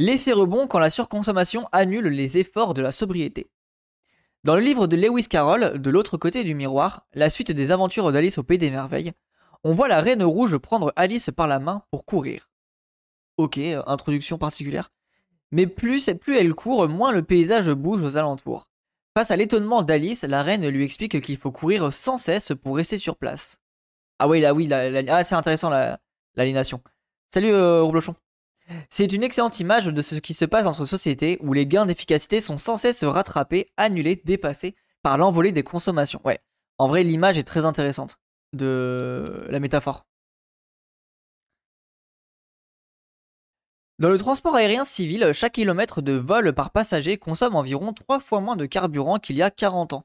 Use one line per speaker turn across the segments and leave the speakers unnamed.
L'effet rebond quand la surconsommation annule les efforts de la sobriété. Dans le livre de Lewis Carroll, De l'autre côté du miroir, la suite des aventures d'Alice au Pays des Merveilles, on voit la reine rouge prendre Alice par la main pour courir. Ok, euh, introduction particulière. Mais plus, plus elle court, moins le paysage bouge aux alentours. Face à l'étonnement d'Alice, la reine lui explique qu'il faut courir sans cesse pour rester sur place. Ah oui, là oui, ah, c'est intéressant l'aliénation. Salut euh, Roublechon. C'est une excellente image de ce qui se passe dans notre société où les gains d'efficacité sont sans cesse rattrapés, annulés, dépassés par l'envolée des consommations. Ouais, en vrai, l'image est très intéressante de la métaphore. Dans le transport aérien civil, chaque kilomètre de vol par passager consomme environ 3 fois moins de carburant qu'il y a 40 ans.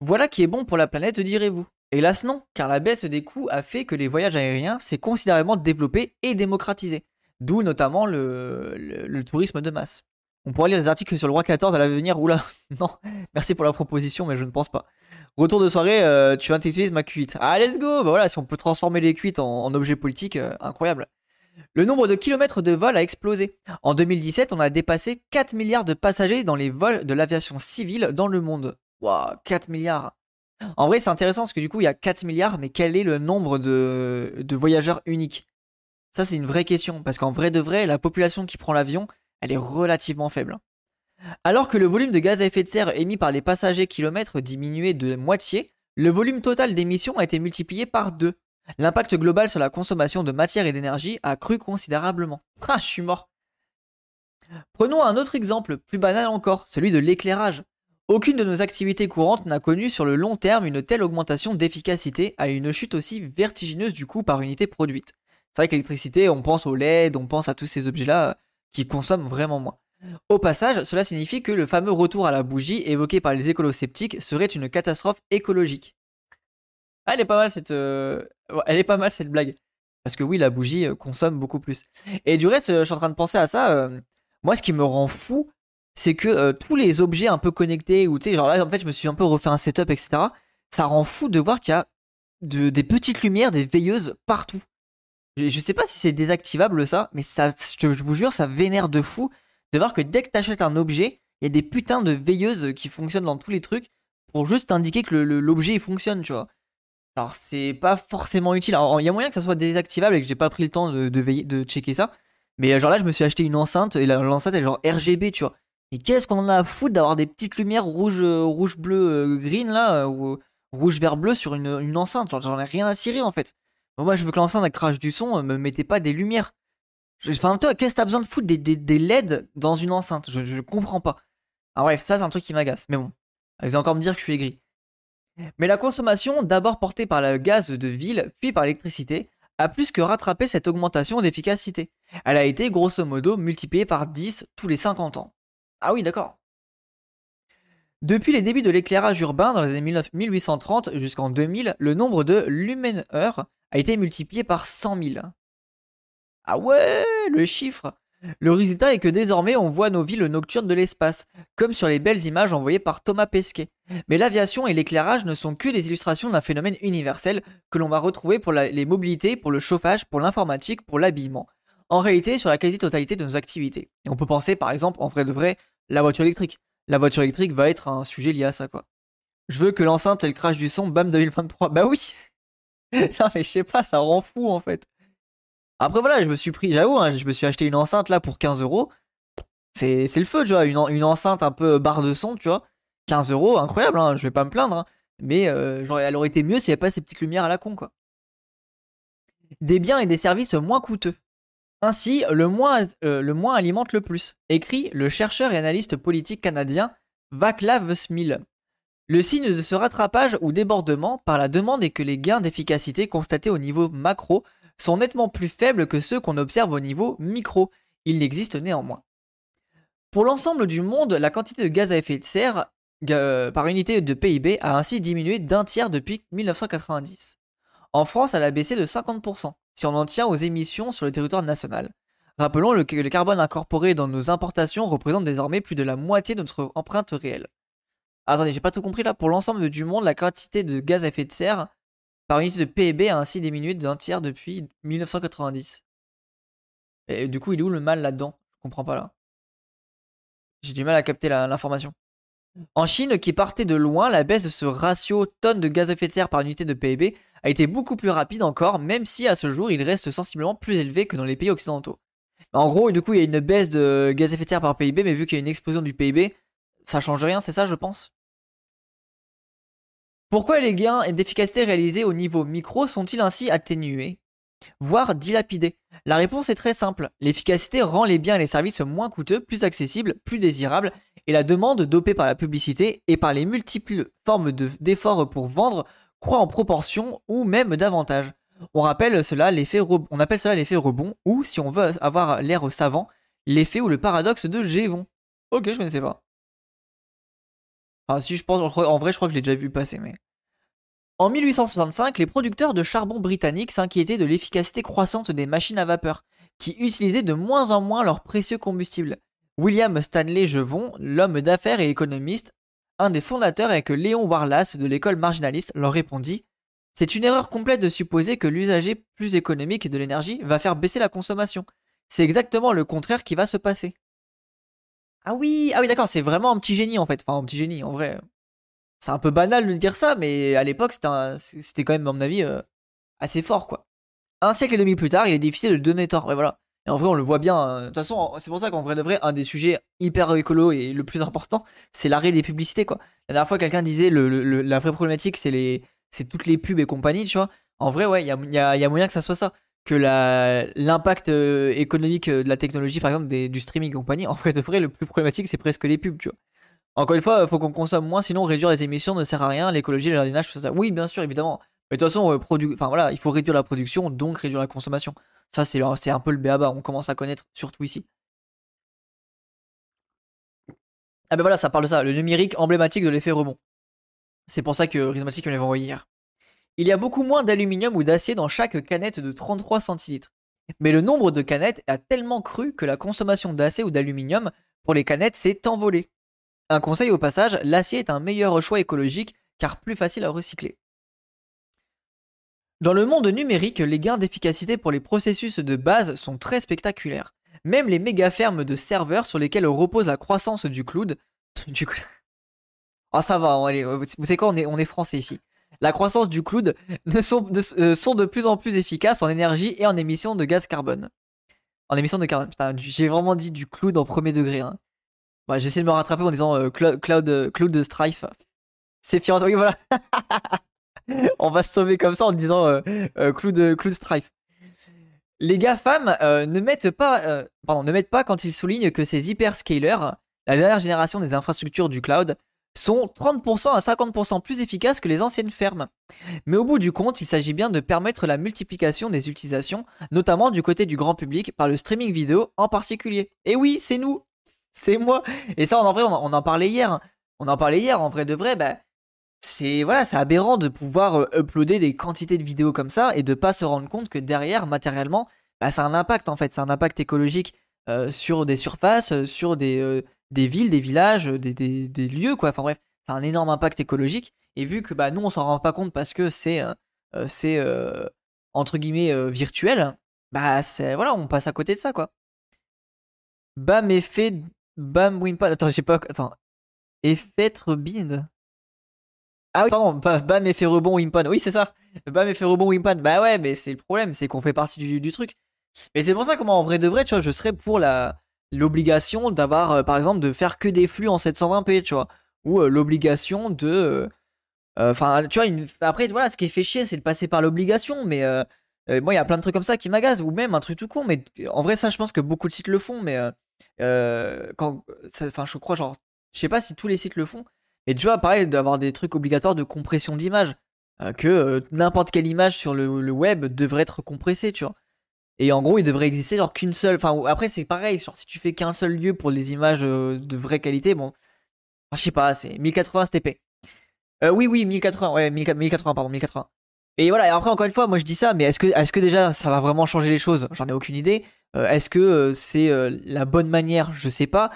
Voilà qui est bon pour la planète, direz-vous. Hélas non, car la baisse des coûts a fait que les voyages aériens s'est considérablement développés et démocratisés, d'où notamment le, tourisme de masse. On pourrait lire des articles sur le roi 14 à l'avenir, oula, non, merci pour la proposition, mais je ne pense pas. Retour de soirée, euh, tu intellectualises ma cuite. Ah, let's go Bah voilà, si on peut transformer les cuites en, objets politiques, euh, incroyable. Le nombre de kilomètres de vol a explosé. En 2017, on a dépassé 4 milliards de passagers dans les vols de l'aviation civile dans le monde. Waouh, 4 milliards. En vrai, c'est intéressant parce que du coup, il y a 4 milliards, mais quel est le nombre de voyageurs uniques? Ça, c'est une vraie question, parce qu'en vrai de vrai, la population qui prend l'avion, elle est relativement faible. Alors que le volume de gaz à effet de serre émis par les passagers kilomètres diminuait de moitié, le volume total d'émissions a été multiplié par 2. L'impact global sur la consommation de matière et d'énergie a cru considérablement. Ah, je suis mort. Prenons un autre exemple, plus banal encore, celui de l'éclairage. Aucune de nos activités courantes n'a connu sur le long terme une telle augmentation d'efficacité à une chute aussi vertigineuse du coût par unité produite. C'est vrai que l'électricité, on pense au LED, on pense à tous ces objets-là euh, qui consomment vraiment moins. Au passage, cela signifie que le fameux retour à la bougie évoqué par les écolo-sceptiques serait une catastrophe écologique. Ah, elle est pas mal cette, euh, elle est pas mal cette blague. Parce que oui, la bougie euh, consomme beaucoup plus. Et du reste, je suis en train de penser à ça. moi, ce qui me rend fou, c'est que tous les objets un peu connectés, ou tu sais, genre là, en fait, je me suis un peu refait un setup, etc. Ça rend fou de voir qu'il y a des petites lumières, des veilleuses partout. Je, sais pas si c'est désactivable ça, mais ça, je, vous jure, ça vénère de fou de voir que dès que tu achètes un objet, il y a des putains de veilleuses qui fonctionnent dans tous les trucs pour juste indiquer que l'objet fonctionne, tu vois. Alors c'est pas forcément utile. Alors il y a moyen que ça soit désactivable et que j'ai pas pris le temps de, de, checker ça. Mais genre là je me suis acheté une enceinte et l'enceinte est genre RGB tu vois. Et qu'est-ce qu'on en a à foutre d'avoir des petites lumières rouge, euh, rouge, bleu, euh, green là, ou rouge, vert, bleu sur une, enceinte. Genre j'en ai rien à cirer en fait. Moi je veux que l'enceinte crache du son, me mettez pas des lumières. Enfin toi qu'est-ce que t'as besoin de foutre des, des, LED dans une enceinte? Je, je comprends pas. Ah bref ça c'est un truc qui m'agace. Mais bon, ils vont encore me dire que je suis aigri. Mais la consommation, d'abord portée par le gaz de ville, puis par l'électricité, a plus que rattrapé cette augmentation d'efficacité. Elle a été grosso modo multipliée par 10 tous les 50 ans. Ah oui, d'accord. Depuis les débuts de l'éclairage urbain dans les années 1830 jusqu'en 2000, le nombre de lumen-heures a été multiplié par 100 000. Ah ouais, le chiffre le résultat est que désormais on voit nos villes nocturnes de l'espace, comme sur les belles images envoyées par Thomas Pesquet. Mais l'aviation et l'éclairage ne sont que des illustrations d'un phénomène universel que l'on va retrouver pour les mobilités, pour le chauffage, pour l'informatique, pour l'habillement. En réalité, sur la quasi-totalité de nos activités. on peut penser par exemple, en vrai de vrai, la voiture électrique. La voiture électrique va être un sujet lié à ça, quoi. Je veux que l'enceinte elle crache du son, bam 2023. Bah oui Non mais je sais pas, ça rend fou en fait. Après voilà, je me suis pris, j'avoue, hein, je me suis acheté une enceinte là pour 15 euros. C'est le feu, tu vois, une, enceinte un peu barre de son, tu vois. 15 euros, incroyable, hein, je vais pas me plaindre. Hein. Mais euh, elle aurait été mieux s'il n'y avait pas ces petites lumières à la con, quoi. Des biens et des services moins coûteux. Ainsi, le moins, euh, le moins alimente le plus, écrit le chercheur et analyste politique canadien Vaclav Smil. Le signe de ce rattrapage ou débordement par la demande est que les gains d'efficacité constatés au niveau macro sont nettement plus faibles que ceux qu'on observe au niveau micro. Il n'existe néanmoins. Pour l'ensemble du monde, la quantité de gaz à effet de serre euh, par unité de PIB a ainsi diminué d'un tiers depuis 1990. En France, elle a baissé de 50%, si on en tient aux émissions sur le territoire national. Rappelons que le carbone incorporé dans nos importations représente désormais plus de la moitié de notre empreinte réelle. Attendez, j'ai pas tout compris là. Pour l'ensemble du monde, la quantité de gaz à effet de serre par unité de PIB a ainsi diminué d'un tiers depuis 1990. Et du coup, il est où le mal là-dedans? Je comprends pas là. J'ai du mal à capter l'information. En Chine, qui partait de loin, la baisse de ce ratio tonnes de gaz à effet de serre par unité de PIB a été beaucoup plus rapide encore, même si à ce jour il reste sensiblement plus élevé que dans les pays occidentaux. En gros, du coup, il y a une baisse de gaz à effet de serre par PIB, mais vu qu'il y a une explosion du PIB, ça change rien, c'est ça, je pense? Pourquoi les gains d'efficacité réalisés au niveau micro sont-ils ainsi atténués, voire dilapidés? La réponse est très simple. L'efficacité rend les biens et les services moins coûteux, plus accessibles, plus désirables, et la demande dopée par la publicité et par les multiples formes d'efforts pour vendre croît en proportion ou même davantage. On, on appelle cela l'effet rebond, ou si on veut avoir l'air savant, l'effet ou le paradoxe de Gévon. Ok, je connaissais pas. Enfin, si je pense, en vrai, je crois que je l'ai déjà vu passer, mais. En 1865, les producteurs de charbon britanniques s'inquiétaient de l'efficacité croissante des machines à vapeur, qui utilisaient de moins en moins leur précieux combustible. William Stanley Jevon, l'homme d'affaires et économiste, un des fondateurs avec Léon Warlas de l'école marginaliste, leur répondit C'est une erreur complète de supposer que l'usager plus économique de l'énergie va faire baisser la consommation. C'est exactement le contraire qui va se passer. Ah oui, ah oui d'accord, c'est vraiment un petit génie en fait. Enfin, un petit génie en vrai. C'est un peu banal de dire ça, mais à l'époque, c'était quand même, à mon avis, euh, assez fort quoi. Un siècle et demi plus tard, il est difficile de donner tort. Et voilà. Et en vrai, on le voit bien. Hein. De toute façon, c'est pour ça qu'en vrai de vrai, un des sujets hyper écolo et le plus important, c'est l'arrêt des publicités, quoi. La dernière fois, quelqu'un disait le, la vraie problématique, c'est toutes les pubs et compagnie, tu vois. En vrai, ouais, il y a, moyen que ça soit ça. Que l'impact euh, économique euh, de la technologie, par exemple, du streaming et compagnie, en vrai de vrai, le plus problématique, c'est presque les pubs, tu vois. Encore une fois, il faut qu'on consomme moins, sinon réduire les émissions ne sert à rien. L'écologie, le jardinage, tout ça. Oui, bien sûr, évidemment. Mais de toute façon, euh, enfin voilà, il faut réduire la production, donc réduire la consommation. Ça, c'est un peu le béaba, on commence à connaître, surtout ici. Ah ben voilà, ça parle de ça, le numérique emblématique de l'effet rebond. C'est pour ça que Rhizmatic me l'avait envoyé hier. Il y a beaucoup moins d'aluminium ou d'acier dans chaque canette de 33 centilitres. Mais le nombre de canettes a tellement cru que la consommation d'acier ou d'aluminium pour les canettes s'est envolée. Un conseil au passage, l'acier est un meilleur choix écologique car plus facile à recycler. Dans le monde numérique, les gains d'efficacité pour les processus de base sont très spectaculaires. Même les méga fermes de serveurs sur lesquelles repose la croissance du cloud. Oh, ça va, vous savez quoi, on est français ici. La croissance du cloud ne sont, de, euh, sont de plus en plus efficaces en énergie et en émissions de gaz carbone. En émissions de carbone. J'ai vraiment dit du cloud en premier degré. Hein. Bah, J'essaie de me rattraper en disant euh, cloud, cloud, cloud Strife. C'est fier. Oui, on va se sauver comme ça en disant euh, euh, clou, de, clou strife. Les GAFAM euh, ne mettent pas, pardon, ne mettent pas quand ils soulignent que ces hyperscalers, la dernière génération des infrastructures du cloud, sont 30% à 50% plus efficaces que les anciennes fermes. Mais au bout du compte, il s'agit bien de permettre la multiplication des utilisations, notamment du côté du grand public, par le streaming vidéo en particulier. Et oui, c'est nous, c'est moi. Et ça, en vrai, on, en parlait hier. Hein. On en parlait hier, en vrai de vrai, bah, c'est voilà, aberrant de pouvoir euh, uploader des quantités de vidéos comme ça et de pas se rendre compte que derrière, matériellement, bah, ça un impact en fait, c'est un impact écologique euh, sur des surfaces, euh, sur des, des villes, des villages, des, des, lieux quoi. Enfin bref, c'est un énorme impact écologique. Et vu que bah nous on s'en rend pas compte parce que c'est c'est entre guillemets virtuel, bah c'est voilà, on passe à côté de ça quoi. Bam effet bam Wimpad. Attends, j'ai pas attends. Effet bind. Ah oui, pardon, bam effet rebond Wimpan. Oui, c'est ça. Bam effet rebond Wimpan. Bah ouais, mais c'est le problème, c'est qu'on fait partie du, truc. Et c'est pour ça que moi, en vrai de vrai, tu vois, je serais pour la l'obligation d'avoir, euh, par exemple, de faire que des flux en 720p, tu vois. Ou euh, l'obligation de. Euh, enfin, tu vois, après, voilà, ce qui fait chier, c'est de passer par l'obligation, mais. moi, il y a plein de trucs comme ça qui m'agacent, ou même un truc tout court, mais en vrai, ça, je pense que beaucoup de sites le font, mais quand, enfin, je crois, genre, je sais pas si tous les sites le font, et tu vois, pareil, d'avoir des trucs obligatoires de compression d'image. Que n'importe quelle image sur le, web devrait être compressée, tu vois. Et en gros, il devrait exister genre qu'une seule. Enfin, après, c'est pareil. Genre, si tu fais qu'un seul lieu pour les images euh, de vraie qualité, bon. je sais pas, c'est 1080 STP. oui, oui, 1080. Ouais, 1080, pardon, 1080. Et voilà, et après, encore une fois, moi je dis ça, mais est-ce que, est que déjà ça va vraiment changer les choses? J'en ai aucune idée. est-ce que c'est la bonne manière? Je sais pas.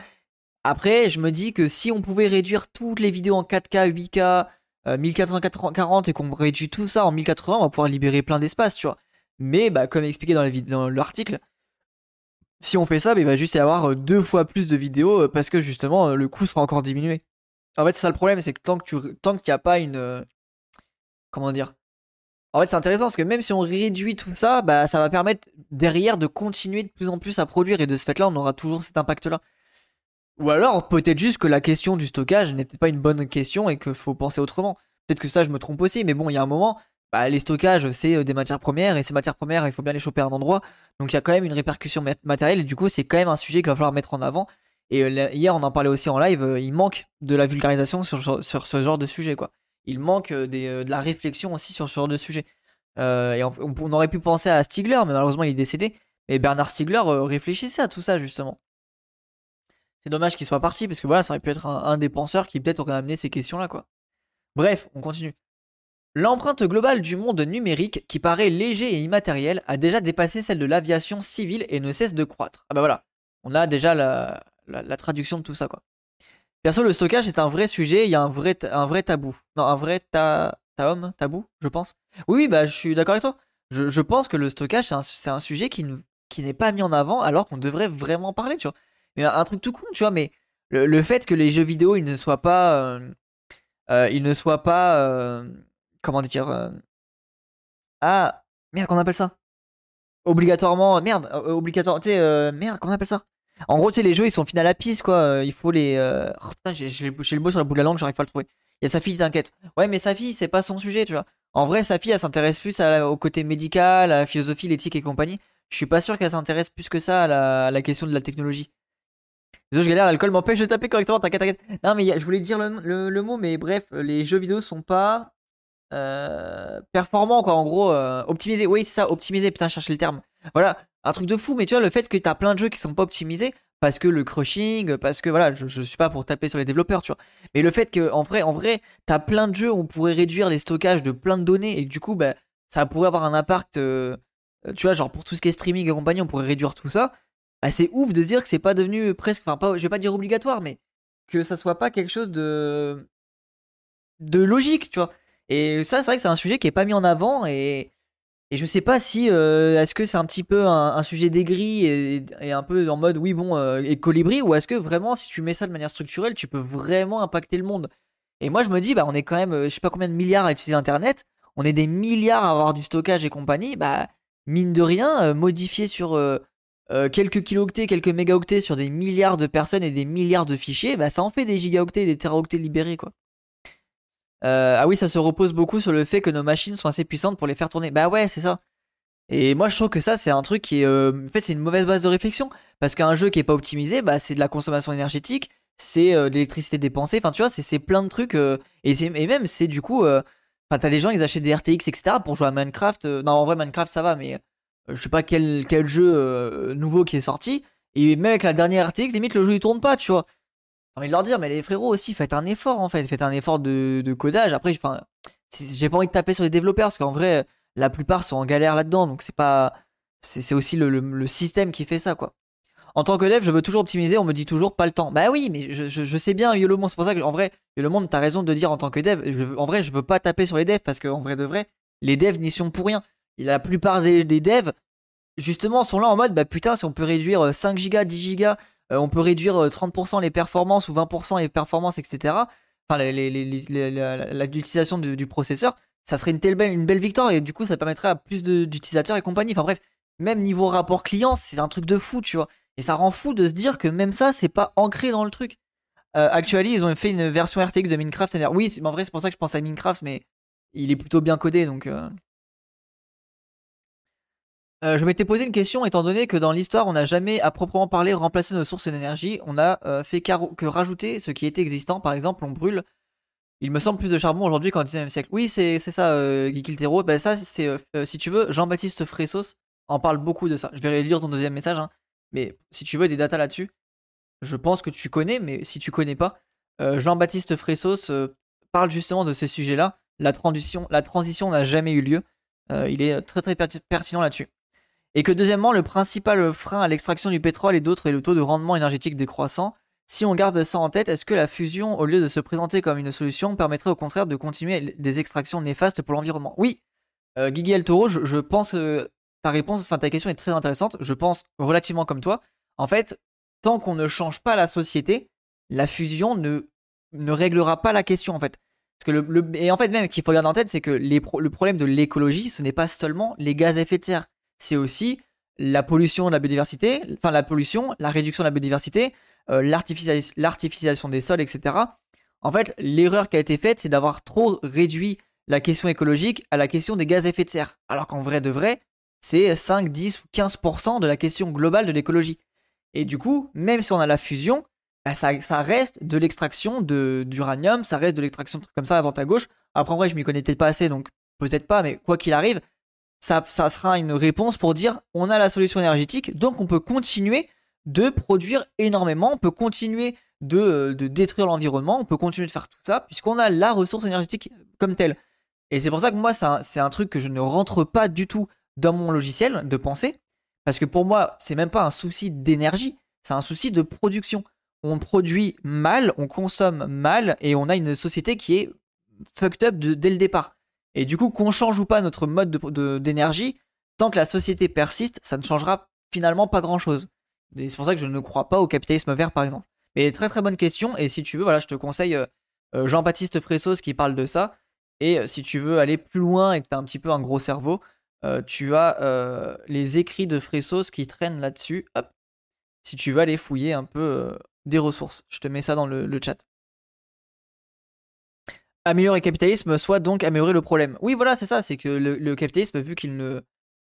Après, je me dis que si on pouvait réduire toutes les vidéos en 4K, 8K, 1440 et qu'on réduit tout ça en 1080, on va pouvoir libérer plein d'espace, tu vois. Mais bah, comme expliqué dans l'article, si on fait ça, il va juste y avoir deux fois plus de vidéos parce que justement le coût sera encore diminué. En fait, c'est ça le problème, c'est que tant qu'il n'y a pas une comment dire? En fait, c'est intéressant parce que même si on réduit tout ça, bah ça va permettre derrière de continuer de plus en plus à produire et de ce fait-là, on aura toujours cet impact-là. Ou alors peut-être juste que la question du stockage n'est peut-être pas une bonne question et qu'il faut penser autrement. Peut-être que ça, je me trompe aussi, mais bon, il y a un moment, bah, les stockages, c'est euh, des matières premières, et ces matières premières, il faut bien les choper à un endroit. Donc il y a quand même une répercussion matérielle, et du coup, c'est quand même un sujet qu'il va falloir mettre en avant. Et euh, hier, on en parlait aussi en live, euh, il manque de la vulgarisation sur, ce genre de sujet, quoi. Il manque de la réflexion aussi sur ce genre de sujet. et on, aurait pu penser à Stigler, mais malheureusement, il est décédé. Mais Bernard Stiegler réfléchissait à tout ça, justement. C'est dommage qu'il soit parti, parce que voilà, ça aurait pu être un, un des penseurs qui peut-être aurait amené ces questions-là, quoi. Bref, on continue. L'empreinte globale du monde numérique, qui paraît léger et immatériel, a déjà dépassé celle de l'aviation civile et ne cesse de croître. Ah bah voilà, on a déjà la, traduction de tout ça quoi. Perso, le stockage est un vrai sujet, il y a un vrai, un vrai tabou. Non, un vrai ta, homme tabou, je pense. Oui, oui, bah je suis d'accord avec toi. Je, pense que le stockage, c'est un, sujet qui, qui n'est pas mis en avant alors qu'on devrait vraiment parler, tu vois. Mais un truc tout con, tu vois, mais le, fait que les jeux vidéo, ils ne soient pas... Euh, euh, ils ne soient pas... Euh, comment dire euh, Ah, merde, qu'on appelle ça? Obligatoirement, merde, euh, obligatoire, tu sais, euh, merde, comment on appelle ça? En gros, tu sais, les jeux ils sont finis à la piste, quoi. Il faut les. Oh putain, j'ai le mot sur la bout de la langue, j'arrive pas à le trouver. Il y a sa fille, t'inquiète. Ouais, mais sa fille, c'est pas son sujet, tu vois. En vrai, sa fille, elle s'intéresse plus au côté médical, à la philosophie, l'éthique et compagnie. Je suis pas sûr qu'elle s'intéresse plus que ça à la, question de la technologie. Désolé, je galère, l'alcool m'empêche de taper correctement, t'inquiète, t'inquiète. Non, mais je voulais dire le, mot, mais bref, les jeux vidéo sont pas euh, performant quoi en gros euh, optimisé. Oui c'est ça optimisé putain chercher le terme. Voilà un truc de fou mais tu vois le fait que t'as plein de jeux qui sont pas optimisés parce que le crushing parce que voilà je, je suis pas pour taper sur les développeurs tu vois. Mais le fait que en vrai en vrai t'as plein de jeux où on pourrait réduire les stockages de plein de données et du coup bah ça pourrait avoir un impact euh, tu vois genre pour tout ce qui est streaming et compagnie on pourrait réduire tout ça. Bah, c'est ouf de dire que c'est pas devenu presque enfin pas je vais pas dire obligatoire mais que ça soit pas quelque chose de de logique tu vois et ça, c'est vrai que c'est un sujet qui est pas mis en avant et, et je sais pas si euh, est-ce que c'est un petit peu un, sujet d'aigri et, un peu en mode oui bon euh, et colibri ou est-ce que vraiment si tu mets ça de manière structurelle, tu peux vraiment impacter le monde? Et moi je me dis bah on est quand même euh, je sais pas combien de milliards à utiliser internet, on est des milliards à avoir du stockage et compagnie, bah mine de rien modifier sur quelques kilooctets, quelques mégaoctets sur des milliards de personnes et des milliards de fichiers, bah ça en fait des gigaoctets et des teraoctets libérés quoi. Euh, ah oui, ça se repose beaucoup sur le fait que nos machines sont assez puissantes pour les faire tourner. Bah ouais, c'est ça. Et moi, je trouve que ça, c'est un truc qui est. Euh, en fait, c'est une mauvaise base de réflexion. Parce qu'un jeu qui est pas optimisé, bah, c'est de la consommation énergétique, c'est euh, de l'électricité dépensée. Enfin, tu vois, c'est plein de trucs. et, et, même, c'est du coup. Enfin, t'as des gens, ils achètent des RTX, etc. pour jouer à Minecraft. non, en vrai, Minecraft, ça va, mais je sais pas quel, quel jeu nouveau qui est sorti. Et même avec la dernière RTX, limite, le jeu il tourne pas, tu vois envie de leur dire, mais les frérots aussi, faites un effort en fait, faites un effort de, codage. Après, j'ai pas envie de taper sur les développeurs parce qu'en vrai, la plupart sont en galère là-dedans, donc c'est pas, c'est aussi le, système qui fait ça quoi. En tant que dev, je veux toujours optimiser, on me dit toujours pas le temps. Bah oui, mais je, sais bien, YOLOMOND, c'est pour ça que en vrai, YOLOMOND, t'as raison de dire en tant que dev, en vrai, je veux pas taper sur les devs parce qu'en vrai de vrai, les devs n'y sont pour rien. Et la plupart des, des devs, justement, sont là en mode, bah putain, si on peut réduire 5 Go, 10 Go euh, on peut réduire 30% euh, les performances ou 20% les performances, etc. Enfin, l'utilisation du, processeur, ça serait une, telle belle, victoire et du coup, ça permettrait à plus d'utilisateurs et compagnie. Enfin bref, même niveau rapport client, c'est un truc de fou, tu vois. Et ça rend fou de se dire que même ça, c'est pas ancré dans le truc. Euh, actuellement, ils ont fait une version RTX de Minecraft. Oui, en vrai, c'est pour ça que je pense à Minecraft, mais il est plutôt bien codé, donc. Euh, je m'étais posé une question étant donné que dans l'histoire on n'a jamais à proprement parler remplacé nos sources d'énergie, on a euh, fait que rajouter ce qui était existant, par exemple on brûle, il me semble plus de charbon aujourd'hui qu'en 19e siècle. Oui c'est ça euh, Guy ben, ça c'est euh, si tu veux Jean-Baptiste Fressos en parle beaucoup de ça. Je vais lire ton deuxième message, hein. mais si tu veux des datas là-dessus, je pense que tu connais, mais si tu connais pas, Jean-Baptiste Fressos parle justement de ces sujets-là. La transition la transition n'a jamais eu lieu. il est très très pertinent là-dessus. Et que deuxièmement, le principal frein à l'extraction du pétrole et d'autres est le taux de rendement énergétique décroissant. Si on garde ça en tête, est-ce que la fusion, au lieu de se présenter comme une solution, permettrait au contraire de continuer des extractions néfastes pour l'environnement? Oui, euh, Guigui El Toro, je, pense que ta réponse, enfin ta question est très intéressante. Je pense relativement comme toi. En fait, tant qu'on ne change pas la société, la fusion ne, ne réglera pas la question en fait. Parce que le, et en fait même qu'il faut garder en tête, c'est que le problème de l'écologie, ce n'est pas seulement les gaz à effet de serre, c'est aussi la pollution de la biodiversité, enfin la pollution, la réduction de la biodiversité, euh, l'artificialisation des sols, etc. En fait, l'erreur qui a été faite, c'est d'avoir trop réduit la question écologique à la question des gaz à effet de serre. Alors qu'en vrai de vrai, c'est 5, 10 ou 15% de la question globale de l'écologie. Et du coup, même si on a la fusion, bah, ça, reste de l'extraction d'uranium, ça reste de l'extraction de comme ça à droite à gauche. Après, en vrai, je m'y connais peut-être pas assez, donc peut-être pas, mais quoi qu'il arrive, ça, sera une réponse pour dire on a la solution énergétique, donc on peut continuer de produire énormément, on peut continuer de, de détruire l'environnement, on peut continuer de faire tout ça, puisqu'on a la ressource énergétique comme telle. Et c'est pour ça que moi, c'est un, truc que je ne rentre pas du tout dans mon logiciel de pensée, parce que pour moi, c'est même pas un souci d'énergie, c'est un souci de production. On produit mal, on consomme mal, et on a une société qui est fucked up dès le départ. Et du coup, qu'on change ou pas notre mode d'énergie, tant que la société persiste, ça ne changera finalement pas grand-chose. C'est pour ça que je ne crois pas au capitalisme vert, par exemple. Mais très très bonne question, et si tu veux, voilà, je te conseille euh, euh, Jean-Baptiste Fressos qui parle de ça. Et euh, si tu veux aller plus loin et que tu as un petit peu un gros cerveau, tu as les écrits de Fressos qui traînent là-dessus. Si tu veux aller fouiller un peu des ressources, je te mets ça dans le chat améliorer le capitalisme, soit donc améliorer le problème. Oui, voilà, c'est ça, c'est que le, capitalisme, vu qu'il ne.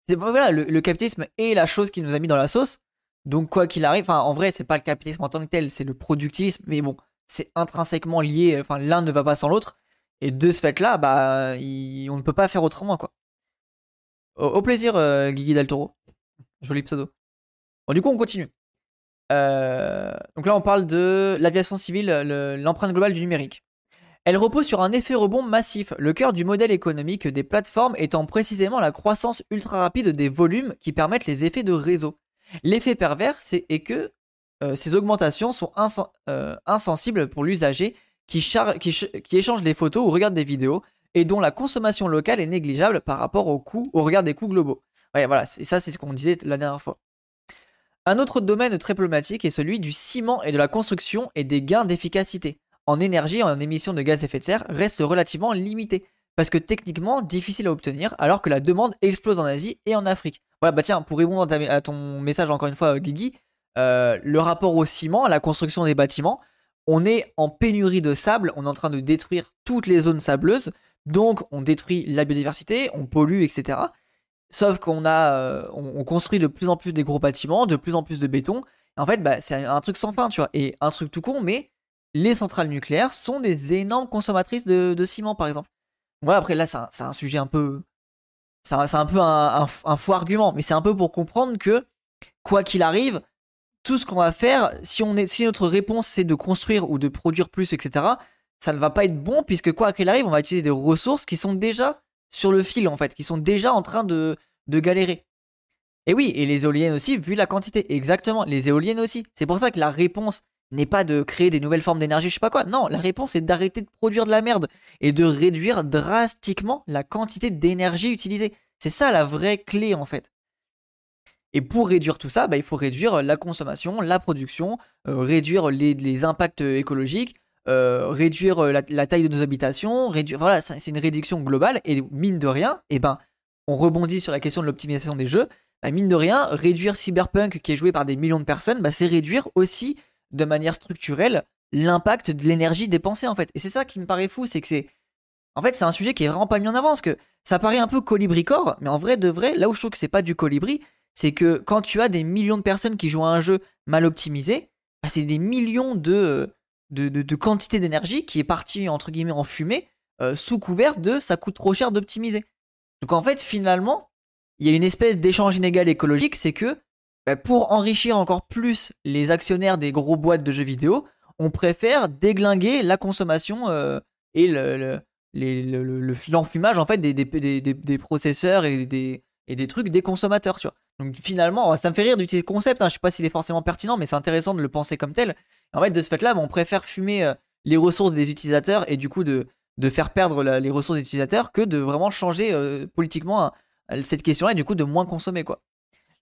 Voilà, le, capitalisme est la chose qui nous a mis dans la sauce. Donc, quoi qu'il arrive, en vrai, c'est pas le capitalisme en tant que tel, c'est le productivisme, mais bon, c'est intrinsèquement lié, enfin, l'un ne va pas sans l'autre. Et de ce fait-là, bah, on ne peut pas faire autrement, quoi. Au, plaisir, euh, Guigui Del Toro. Joli pseudo. Bon, du coup, on continue. Euh, donc là, on parle de l'aviation civile, l'empreinte globale du numérique. Elle repose sur un effet rebond massif, le cœur du modèle économique des plateformes étant précisément la croissance ultra rapide des volumes qui permettent les effets de réseau. L'effet pervers, c'est que euh, ces augmentations sont euh, insensibles pour l'usager qui, échange des photos ou regarde des vidéos et dont la consommation locale est négligeable par rapport au coût, au regard des coûts globaux. Voilà, ça c'est ce qu'on disait la dernière fois. Un autre domaine très problématique est celui du ciment et de la construction et des gains d'efficacité en énergie en émissions de gaz à effet de serre reste relativement limité. Parce que techniquement difficile à obtenir alors que la demande explose en Asie et en Afrique. Voilà, bah tiens, pour répondre à ton message encore une fois, Guigui, euh, le rapport au ciment, à la construction des bâtiments, on est en pénurie de sable, on est en train de détruire toutes les zones sableuses, donc on détruit la biodiversité, on pollue, etc. Sauf qu'on a, euh, on, construit de plus en plus des gros bâtiments, de plus en plus de béton. En fait, bah, c'est un truc sans fin, tu vois. Et un truc tout con, mais les centrales nucléaires sont des énormes consommatrices de, ciment, par exemple. Voilà, après là, c'est un, sujet un peu. C'est un, peu un, faux argument, mais c'est un peu pour comprendre que, quoi qu'il arrive, tout ce qu'on va faire, si, on est, si notre réponse c'est de construire ou de produire plus, etc., ça ne va pas être bon, puisque quoi qu'il arrive, on va utiliser des ressources qui sont déjà sur le fil, en fait, qui sont déjà en train de, de galérer. Et oui, et les éoliennes aussi, vu la quantité. Exactement, les éoliennes aussi. C'est pour ça que la réponse n'est pas de créer des nouvelles formes d'énergie, je sais pas quoi. Non, la réponse est d'arrêter de produire de la merde et de réduire drastiquement la quantité d'énergie utilisée. C'est ça la vraie clé en fait. Et pour réduire tout ça, bah, il faut réduire la consommation, la production, euh, réduire les, impacts écologiques, euh, réduire la, taille de nos habitations, réduire. Voilà, c'est une réduction globale. Et mine de rien, eh ben, on rebondit sur la question de l'optimisation des jeux. Bah, mine de rien, réduire Cyberpunk qui est joué par des millions de personnes, bah, c'est réduire aussi de manière structurelle l'impact de l'énergie dépensée en fait. Et c'est ça qui me paraît fou, c'est que c'est en fait c'est un sujet qui est vraiment pas mis en avant parce que ça paraît un peu colibricore, mais en vrai de vrai, là où je trouve que c'est pas du colibri, c'est que quand tu as des millions de personnes qui jouent à un jeu mal optimisé, bah, c'est des millions de de, de, quantité d'énergie qui est partie entre guillemets en fumée euh, sous couvert de ça coûte trop cher d'optimiser. Donc en fait finalement, il y a une espèce d'échange inégal écologique, c'est que bah, pour enrichir encore plus les actionnaires des gros boîtes de jeux vidéo, on préfère déglinguer la consommation euh, et le, l'enfumage en fait des, des, processeurs et des, et des trucs des consommateurs. Donc finalement, ça me fait rire d'utiliser le concept. Hein. Je sais pas s'il est forcément pertinent, mais c'est intéressant de le penser comme tel. En fait, de ce fait-là, bah, on préfère fumer euh, les ressources des utilisateurs et du coup de, faire perdre les ressources des utilisateurs que de vraiment changer euh, politiquement cette question-là et du coup de moins consommer quoi.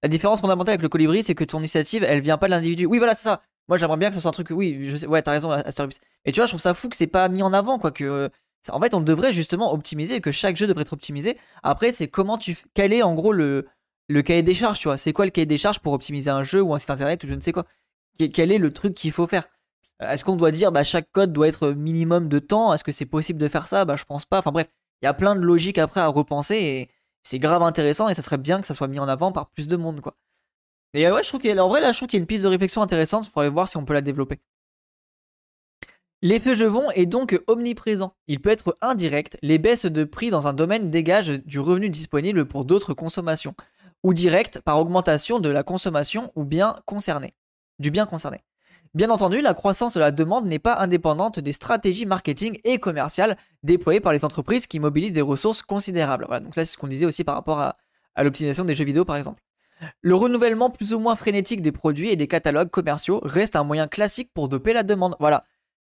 La différence fondamentale avec le colibri, c'est que ton initiative, elle vient pas de l'individu. Oui, voilà, c'est ça. Moi, j'aimerais bien que ce soit un truc. Oui, je sais. Ouais, t'as raison, Asterops. Et tu vois, je trouve ça fou que c'est pas mis en avant, quoi. Que en fait, on devrait justement optimiser, que chaque jeu devrait être optimisé. Après, c'est comment tu. Quel est en gros le, le cahier des charges, tu vois? C'est quoi le cahier des charges pour optimiser un jeu ou un site internet ou je ne sais quoi? Quel est le truc qu'il faut faire? Euh, Est-ce qu'on doit dire, bah, chaque code doit être minimum de temps? Est-ce que c'est possible de faire ça? Bah, je pense pas. Enfin, bref, il y a plein de logiques après à repenser et c'est grave intéressant et ça serait bien que ça soit mis en avant par plus de monde, quoi. Et ouais, je trouve qu'en vrai, là, je trouve qu'il y a une piste de réflexion intéressante. Il faudrait voir si on peut la développer. L'effet Jevon est donc omniprésent. Il peut être indirect. Les baisses de prix dans un domaine dégagent du revenu disponible pour d'autres consommations. Ou direct par augmentation de la consommation ou bien concerné. Du bien concerné. Bien entendu, la croissance de la demande n'est pas indépendante des stratégies marketing et commerciales déployées par les entreprises qui mobilisent des ressources considérables. Voilà, donc là, c'est ce qu'on disait aussi par rapport à, l'optimisation des jeux vidéo, par exemple. Le renouvellement plus ou moins frénétique des produits et des catalogues commerciaux reste un moyen classique pour doper la demande. Voilà,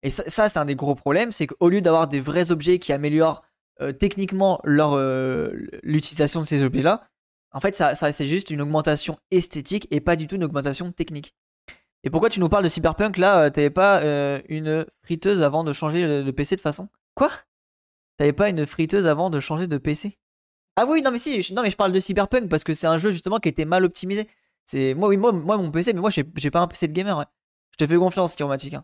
et ça, c'est un des gros problèmes, c'est qu'au lieu d'avoir des vrais objets qui améliorent euh, techniquement euh, l'utilisation de ces objets-là, en fait, ça, c'est juste une augmentation esthétique et pas du tout une augmentation technique. Et pourquoi tu nous parles de Cyberpunk là T'avais pas une friteuse avant de changer de PC de façon? Quoi? T'avais pas une friteuse avant de changer de PC Ah oui, non mais si, non mais je parle de Cyberpunk parce que c'est un jeu justement qui était mal optimisé. C'est moi, oui, moi, moi mon PC, mais moi j'ai pas un PC de gamer. Ouais. Je te fais confiance, Kiromatic. Hein.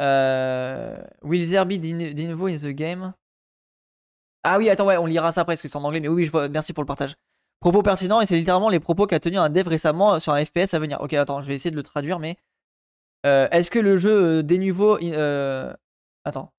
Euh, will there be nouveau in the game? Ah oui, attends, ouais, on lira ça après parce que c'est en anglais, mais oui, je vois, merci pour le partage. Propos pertinents, et c'est littéralement les propos qu'a tenu un dev récemment sur un FPS à venir. Ok, attends, je vais essayer de le traduire, mais. Euh, est-ce que le jeu euh, des nouveaux. Attends.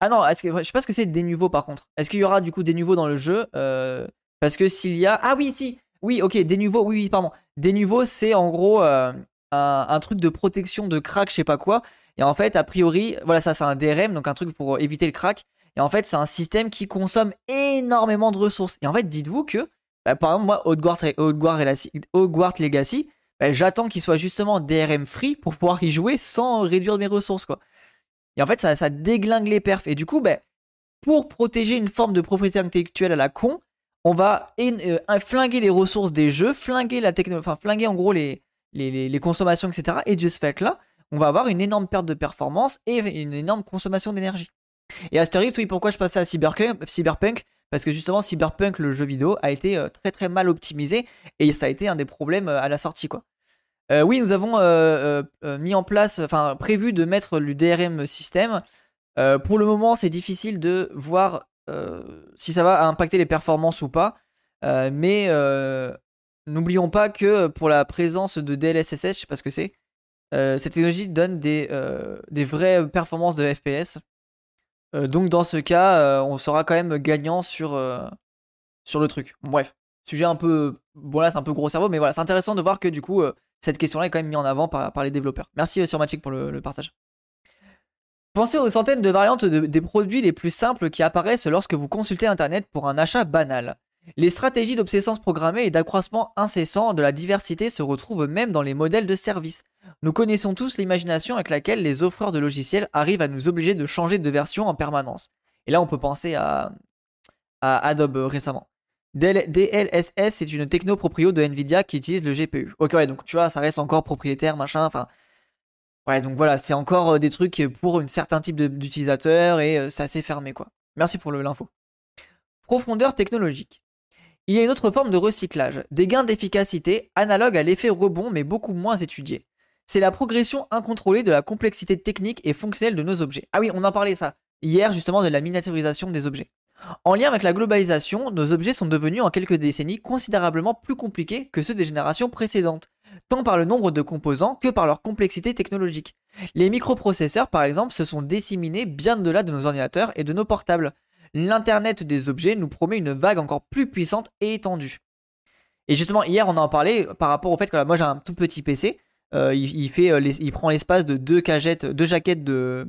Ah non, est-ce que... je sais pas ce que c'est des nouveaux par contre. Est-ce qu'il y aura du coup des nouveaux dans le jeu euh, Parce que s'il y a. Ah oui, si Oui, ok, des nouveaux, oui, oui, pardon. Des nouveaux, c'est en gros un, un, truc de protection de crack, je sais pas quoi. Et en fait, a priori, voilà, ça c'est un DRM, donc un truc pour éviter le crack. Et en fait, c'est un système qui consomme énormément de ressources. Et en fait, dites-vous que, bah, par exemple, moi, Hogwarts, Legacy, bah, j'attends qu'il soit justement DRM free pour pouvoir y jouer sans réduire mes ressources, quoi. Et en fait, ça, déglingue les perfs. Et du coup, bah, pour protéger une forme de propriété intellectuelle à la con, on va euh, flinguer les ressources des jeux, flinguer la techno, enfin flinguer en gros les consommations, etc. Et de ce fait-là, on va avoir une énorme perte de performance et une énorme consommation d'énergie. Et Asterix, oui, pourquoi je passais à Cyberpunk, Parce que justement, Cyberpunk, le jeu vidéo, a été euh, très très mal optimisé et ça a été un des problèmes euh, à la sortie. Euh, oui, nous avons mis en place, enfin prévu de mettre le DRM système. pour le moment, c'est difficile de voir si ça va impacter les performances ou pas. mais n'oublions pas que pour la présence de DLSS, je sais pas ce que c'est, cette technologie donne des vraies performances de FPS. Euh, donc dans ce cas, on sera quand même gagnant sur, sur le truc. bref, sujet un peu... Bon c'est un peu gros cerveau, mais voilà, c'est intéressant de voir que du coup, cette question-là est quand même mise en avant par, par les développeurs. Merci sur Magic pour le, partage. Pensez aux centaines de variantes des produits les plus simples qui apparaissent lorsque vous consultez Internet pour un achat banal. Les stratégies d'obsolescence programmée et d'accroissement incessant de la diversité se retrouvent même dans les modèles de services. Nous connaissons tous l'imagination avec laquelle les offreurs de logiciels arrivent à nous obliger de changer de version en permanence. Et là, on peut penser à, Adobe récemment. DLSS, c'est une techno proprio de Nvidia qui utilise le GPU. Ok, ouais, donc tu vois, ça reste encore propriétaire, machin, enfin. Ouais, donc voilà, c'est encore euh, des trucs pour un certain type d'utilisateurs et euh, c'est assez fermé, quoi. Merci pour l'info. Profondeur technologique. Il y a une autre forme de recyclage, des gains d'efficacité analogues à l'effet rebond mais beaucoup moins étudiés. C'est la progression incontrôlée de la complexité technique et fonctionnelle de nos objets. Ah oui, on en parlait ça hier justement de la miniaturisation des objets. En lien avec la globalisation, nos objets sont devenus en quelques décennies considérablement plus compliqués que ceux des générations précédentes, tant par le nombre de composants que par leur complexité technologique. Les microprocesseurs, par exemple, se sont disséminés bien au-delà de nos ordinateurs et de nos portables l'Internet des objets nous promet une vague encore plus puissante et étendue. Et justement, hier, on en parlait par rapport au fait que moi j'ai un tout petit PC. Euh, euh, il prend l'espace de deux cagettes, deux jaquettes de,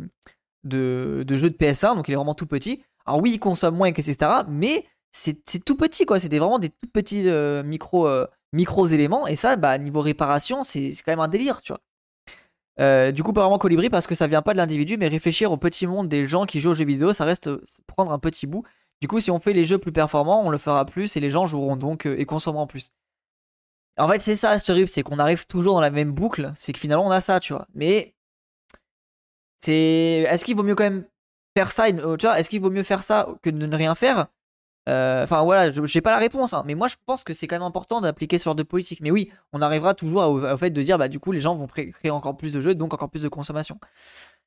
de, jeux de PS1, donc il est vraiment tout petit. Alors oui, il consomme moins, etc. Mais c'est tout petit, quoi. C'était vraiment des tout petits euh, micro, micros éléments. Et ça, bah, niveau réparation, c'est quand même un délire, tu vois. Euh, du coup, pas vraiment colibri parce que ça vient pas de l'individu, mais réfléchir au petit monde des gens qui jouent aux jeux vidéo, ça reste euh, prendre un petit bout. Du coup, si on fait les jeux plus performants, on le fera plus et les gens joueront donc euh, et consommeront plus. En fait, c'est ça, ce rip, c'est qu'on arrive toujours dans la même boucle. C'est que finalement, on a ça, tu vois. Mais c'est. Est-ce qu'il vaut mieux quand même faire ça Tu vois, est-ce qu'il vaut mieux faire ça que de ne rien faire? Euh, Enfin, voilà, je n'ai pas la réponse. Hein. mais moi, je pense que c'est quand même important d'appliquer ce genre de politique. Mais oui, on arrivera toujours au, fait de dire, bah, du coup, les gens vont créer encore plus de jeux, donc encore plus de consommation.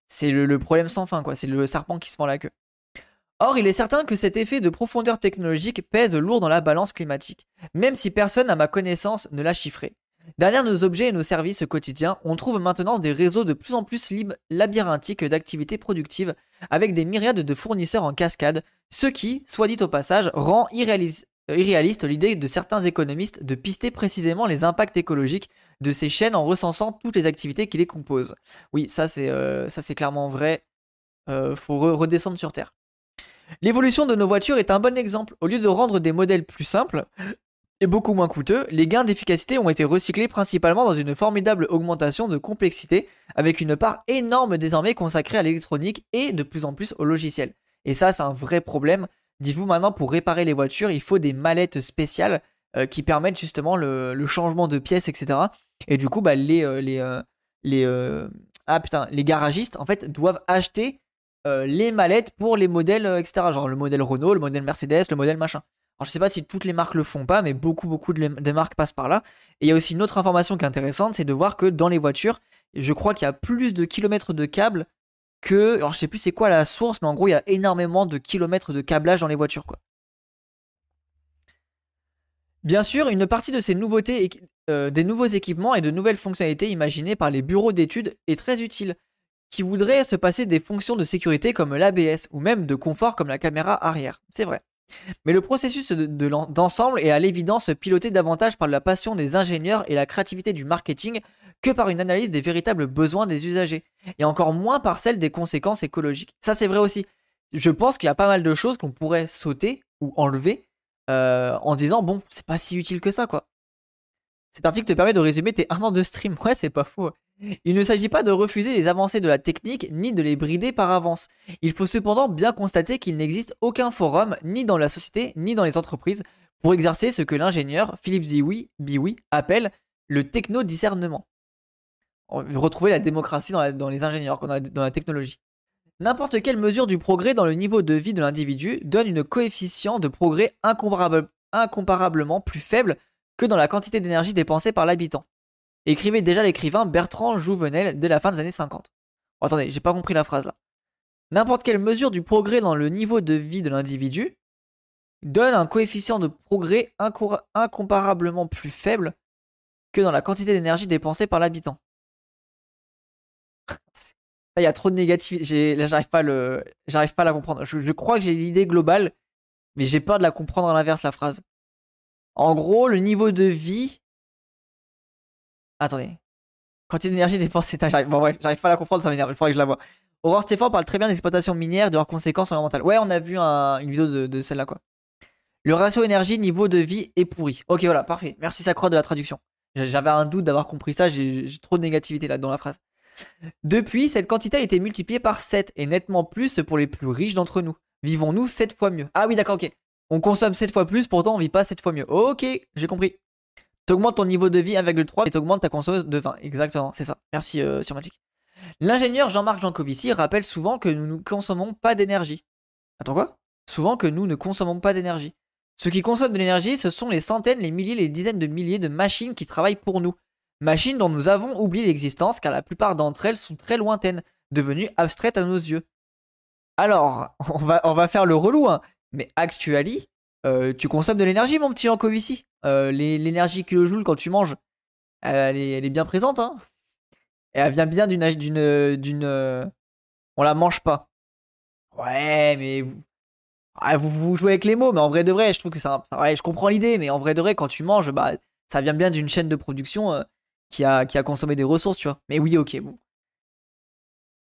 C'est le, problème sans fin, quoi. C'est le serpent qui se prend la queue. Or, il est certain que cet effet de profondeur technologique pèse lourd dans la balance climatique, même si personne à ma connaissance ne l'a chiffré. Derrière nos objets et nos services quotidiens, on trouve maintenant des réseaux de plus en plus labyrinthiques d'activités productives, avec des myriades de fournisseurs en cascade, ce qui, soit dit au passage, rend irréaliste l'idée de certains économistes de pister précisément les impacts écologiques de ces chaînes en recensant toutes les activités qui les composent. Oui, ça c'est euh, clairement vrai. Euh, faut redescendre sur Terre. L'évolution de nos voitures est un bon exemple. Au lieu de rendre des modèles plus simples et beaucoup moins coûteux, les gains d'efficacité ont été recyclés principalement dans une formidable augmentation de complexité, avec une part énorme désormais consacrée à l'électronique et de plus en plus au logiciel. Et ça, c'est un vrai problème. Dites-vous maintenant, pour réparer les voitures, il faut des mallettes spéciales euh, qui permettent justement le, changement de pièces, etc. Et du coup, bah, les, euh, euh, ah, les garagistes, en fait, doivent acheter les mallettes pour les modèles, etc. Genre le modèle Renault, le modèle Mercedes, le modèle machin. Alors je sais pas si toutes les marques le font pas, mais beaucoup beaucoup de, marques passent par là. Et il y a aussi une autre information qui est intéressante, c'est de voir que dans les voitures, je crois qu'il y a plus de kilomètres de câbles que, alors je sais plus c'est quoi la source, mais en gros il y a énormément de kilomètres de câblage dans les voitures quoi. Bien sûr, une partie de ces nouveautés, euh, des nouveaux équipements et de nouvelles fonctionnalités imaginées par les bureaux d'études est très utile qui voudrait se passer des fonctions de sécurité comme l'ABS ou même de confort comme la caméra arrière. C'est vrai. Mais le processus d'ensemble est à l'évidence piloté davantage par la passion des ingénieurs et la créativité du marketing que par une analyse des véritables besoins des usagers, et encore moins par celle des conséquences écologiques. Ça c'est vrai aussi. Je pense qu'il y a pas mal de choses qu'on pourrait sauter ou enlever euh, en se disant bon, c'est pas si utile que ça quoi. Cet article te permet de résumer tes un an de stream. Ouais, c'est pas faux. Il ne s'agit pas de refuser les avancées de la technique ni de les brider par avance. Il faut cependant bien constater qu'il n'existe aucun forum, ni dans la société, ni dans les entreprises, pour exercer ce que l'ingénieur Philippe Biwi appelle le techno-discernement. Retrouver la démocratie dans, les ingénieurs, dans la technologie. N'importe quelle mesure du progrès dans le niveau de vie de l'individu donne une coefficient de progrès incomparablement plus faible que dans la quantité d'énergie dépensée par l'habitant écrivait déjà l'écrivain Bertrand Jouvenel dès la fin des années 50. attendez, j'ai pas compris la phrase là. N'importe quelle mesure du progrès dans le niveau de vie de l'individu donne un coefficient de progrès incomparablement plus faible que dans la quantité d'énergie dépensée par l'habitant. Il y a trop de négativité. Là, j'arrive pas, le... j'arrive pas à la comprendre. Je crois que j'ai l'idée globale, mais j'ai peur de la comprendre à l'inverse, la phrase. En gros, le niveau de vie Attendez. Quantité d'énergie dépensée. J'arrive bon, ouais, j'arrive pas à la comprendre, ça m'énerve. Il faudrait que je la vois. Aurore Stéphane parle très bien d'exploitation minière et de leurs conséquences environnementales. Ouais, on a vu une vidéo de, celle-là, quoi. Le ratio énergie-niveau de vie est pourri. Ok, voilà, parfait. Merci Sacro de la traduction. J'avais un doute d'avoir compris ça, j'ai trop de négativité là dans la phrase. Depuis, cette quantité a été multipliée par 7 et nettement plus pour les plus riches d'entre nous. Vivons-nous 7 fois mieux? Ah oui, d'accord, ok. On consomme 7 fois plus, pourtant on vit pas 7 fois mieux. Ok, j'ai compris. T'augmentes ton niveau de vie avec le 3 et t'augmentes ta consommeuse de 20. Exactement, c'est ça. Merci euh, L'ingénieur Jean-Marc Jancovici rappelle souvent que nous ne consommons pas d'énergie. Attends quoi? Souvent que nous ne consommons pas d'énergie. Ce qui consomme de l'énergie, ce sont les centaines, les milliers, les dizaines de milliers de machines qui travaillent pour nous. Machines dont nous avons oublié l'existence car la plupart d'entre elles sont très lointaines, devenues abstraites à nos yeux. Alors, on va, on va faire le relou, hein. mais actually, euh, tu consommes de l'énergie, mon petit Jancovici. Euh, l'énergie kilojoules quand tu manges, elle est, bien présente. Hein Et elle vient bien d'une. d'une, euh, on la mange pas. Ouais, mais. Ah, vous, jouez avec les mots, mais en vrai de vrai, je trouve que ça. Ouais, je comprends l'idée, mais en vrai de vrai, quand tu manges, bah, ça vient bien d'une chaîne de production qui, a, qui a consommé des ressources, tu vois. Mais oui, ok, bon.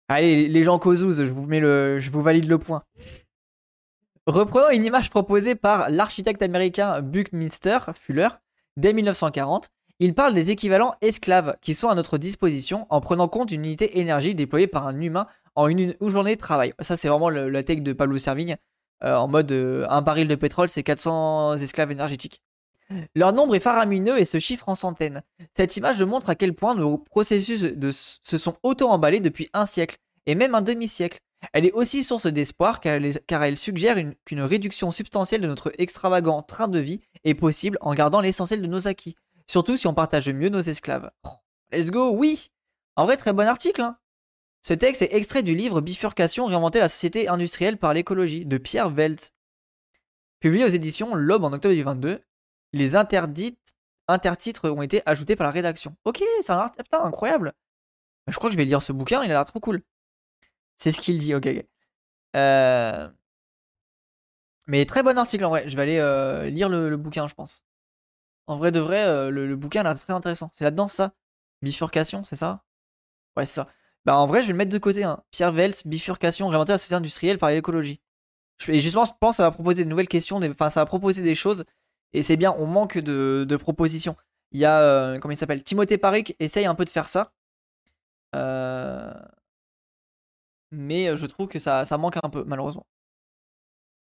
Allez, les gens causouz, je vous mets le, je vous valide le point. Reprenons une image proposée par l'architecte américain Buckminster Fuller dès 1940. Il parle des équivalents esclaves qui sont à notre disposition en prenant compte d'une unité énergie déployée par un humain en une, journée de travail. Ça, c'est vraiment la tech de Pablo Servigne. Euh, en mode euh, un baril de pétrole, c'est 400 esclaves énergétiques. Leur nombre est faramineux et se chiffre en centaines. Cette image montre à quel point nos processus se sont auto-emballés depuis un siècle, et même un demi-siècle. Elle est aussi source d'espoir car, elle suggère qu'une réduction substantielle de notre extravagant train de vie est possible en gardant l'essentiel de nos acquis, surtout si on partage mieux nos esclaves. Let's go, oui En vrai, très bon article. Hein Ce texte est extrait du livre Bifurcation, réinventer la société industrielle par l'écologie de Pierre Welt. Publié aux éditions L'Aube en octobre 2022, les intertitres ont été ajoutés par la rédaction. Ok, c'est un putain, incroyable. Je crois que je vais lire ce bouquin, il a l'air trop cool. C'est ce qu'il dit, ok. Euh, mais très bon article en vrai. Je vais aller euh, lire le, bouquin, je pense. En vrai de vrai, euh, le, bouquin a l'air très intéressant. C'est là-dedans, ça? Bifurcation, c'est ça? Ouais, c'est ça. Bah en vrai, je vais le mettre de côté. Hein. Pierre Vels, bifurcation, réinventer la société industrielle par l'écologie. Et justement, je pense que ça va proposer de nouvelles questions, enfin, ça va proposer des choses. Et c'est bien, on manque de, propositions. Il y a, comment il s'appelle? Timothée Paric essaye un peu de faire ça. Euh mais je trouve que ça, ça manque un peu, malheureusement.